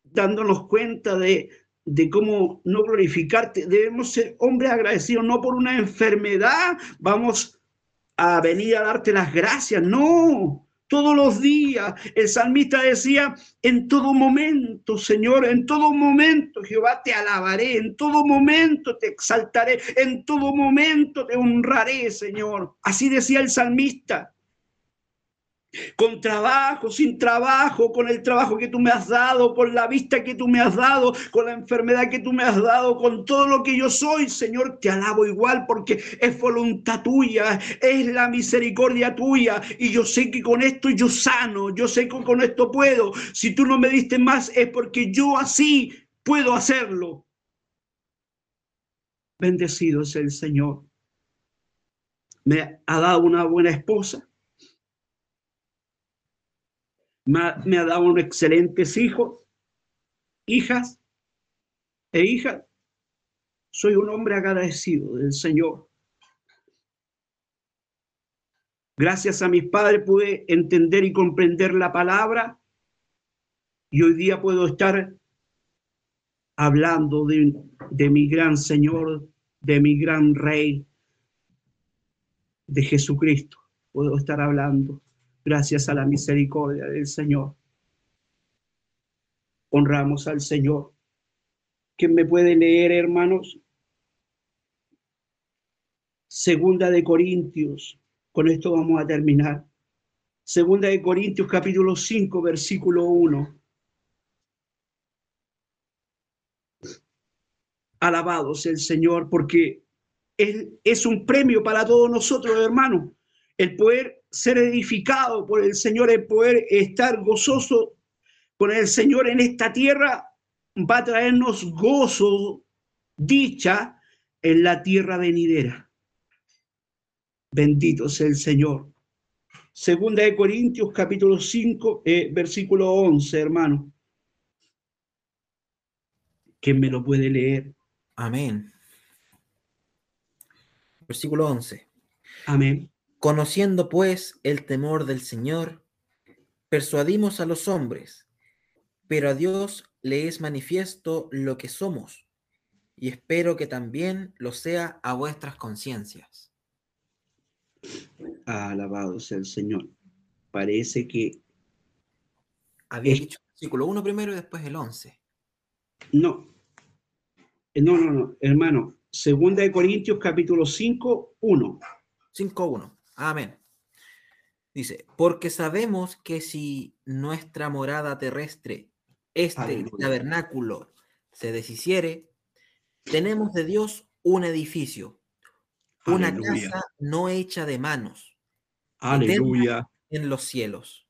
dándonos cuenta de, de cómo no glorificarte. Debemos ser hombres agradecidos, no por una enfermedad, vamos a venir a darte las gracias, no. Todos los días el salmista decía, en todo momento, Señor, en todo momento, Jehová, te alabaré, en todo momento te exaltaré, en todo momento te honraré, Señor. Así decía el salmista con trabajo, sin trabajo, con el trabajo que tú me has dado, con la vista que tú me has dado, con la enfermedad que tú me has dado, con todo lo que yo soy, Señor, te alabo igual porque es voluntad tuya, es la misericordia tuya y yo sé que con esto yo sano, yo sé que con esto puedo. Si tú no me diste más es porque yo así puedo hacerlo. Bendecido es el Señor. Me ha dado una buena esposa me ha, dado excelentes hijos, hijas e hijas. Soy un hombre agradecido del Señor. Gracias a mis padres pude entender y comprender la palabra y hoy día puedo estar hablando de, mi gran Señor, de mi gran Rey, de Jesucristo. Puedo estar hablando gracias a la misericordia del Señor. Honramos al Señor. ¿Quién me puede leer, hermanos? Segunda de Corintios. Con esto vamos a terminar. Segunda de Corintios capítulo 5, versículo 1. Alabados el Señor, porque Él es un premio para todos nosotros, hermanos. El poder ser edificado por el Señor, el poder estar gozoso con el Señor en esta tierra, va a traernos gozo, dicha en la tierra venidera. Bendito sea el Señor. Segunda de Corintios, capítulo 5, eh, versículo 11, hermano. ¿Quién me lo puede leer? Amén. Versículo 11. Amén. Conociendo pues el temor del Señor, persuadimos a los hombres, pero a Dios le es manifiesto lo que somos, y espero que también lo sea a vuestras conciencias. Alabado sea el Señor. Parece que Había dicho el versículo 1 primero y después el 11. No. No, no, no, hermano. Segunda de Corintios capítulo 5, 1. 5, 1. Amén. Dice, porque sabemos que si nuestra morada terrestre, este Aleluya. tabernáculo, se deshiciere, tenemos de Dios un edificio, una casa no hecha de manos Aleluya. en los cielos.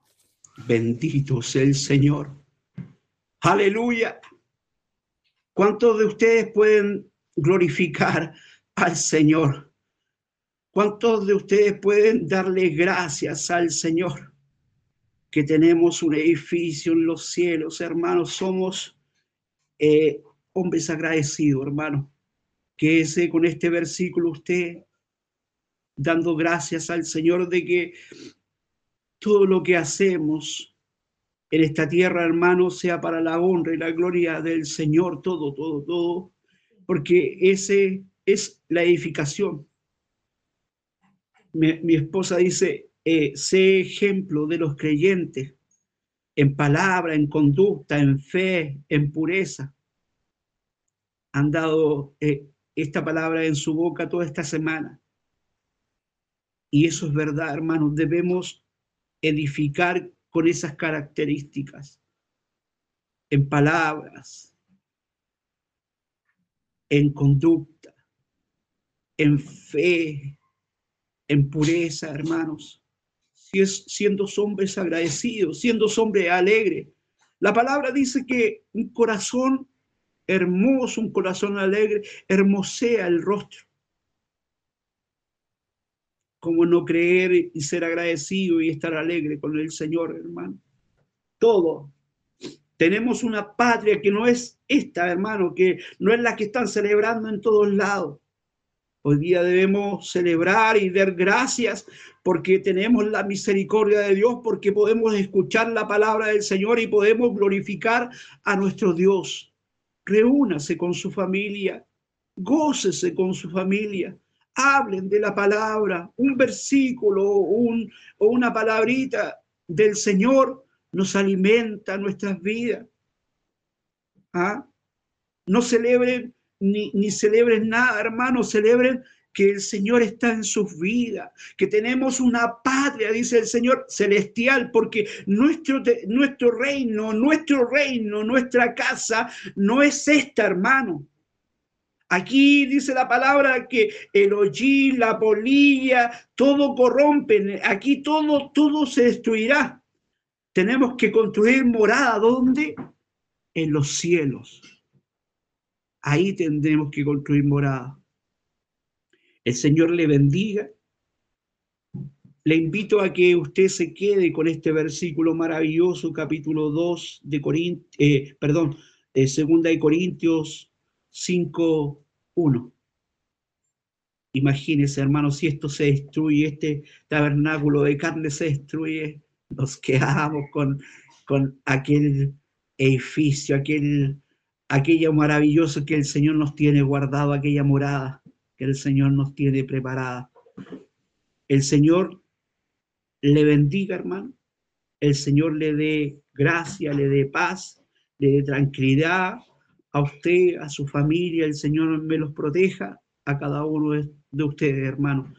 Bendito sea el Señor. Aleluya. ¿Cuántos de ustedes pueden glorificar al Señor? ¿Cuántos de ustedes pueden darle gracias al Señor? Que tenemos un edificio en los cielos, hermanos. Somos eh, hombres agradecidos, hermano. Que ese con este versículo usted dando gracias al Señor de que todo lo que hacemos en esta tierra, hermano, sea para la honra y la gloria del Señor, todo, todo, todo, porque ese es la edificación. Mi, esposa dice, eh, sé ejemplo de los creyentes en palabra, en conducta, en fe, en pureza. Han dado eh, esta palabra en su boca toda esta semana. Y eso es verdad, hermanos. Debemos edificar con esas características, en palabras, en conducta, en fe, en pureza, hermanos. Si es siendo hombres agradecidos, siendo hombres alegres. La palabra dice que un corazón hermoso, un corazón alegre, hermosea el rostro. ¿Cómo no creer y ser agradecido y estar alegre con el Señor, hermano? Todo. Tenemos una patria que no es esta, hermano, que no es la que están celebrando en todos lados. Hoy día debemos celebrar y dar gracias porque tenemos la misericordia de Dios, porque podemos escuchar la palabra del Señor y podemos glorificar a nuestro Dios. Reúnase con su familia, gócese con su familia, hablen de la palabra, un versículo o una palabrita del Señor nos alimenta nuestras vidas. ¿Ah? No celebren ni, ni celebren nada, hermanos, celebren que el Señor está en sus vidas, que tenemos una patria, dice el Señor, celestial, porque nuestro, nuestro reino, nuestro reino, nuestra casa no es esta, hermano. Aquí dice la palabra que el hollín, la polilla, todo corrompen. Aquí todo, todo se destruirá. Tenemos que construir morada. ¿Dónde? En los cielos. Ahí tendremos que construir morada. El Señor le bendiga. Le invito a que usted se quede con este versículo maravilloso, capítulo 2 de Corintios, eh, perdón, de segunda de Corintios 5, 1. Imagínese, hermano, si esto se destruye, este tabernáculo de carne se destruye, nos quedamos con, con aquel edificio, aquel, aquello maravilloso que el Señor nos tiene guardado, aquella morada que el Señor nos tiene preparada. El Señor le bendiga, hermano. El Señor le dé gracia, le dé paz, le dé tranquilidad, a usted, a su familia, el Señor me los proteja, a cada uno de ustedes, hermanos.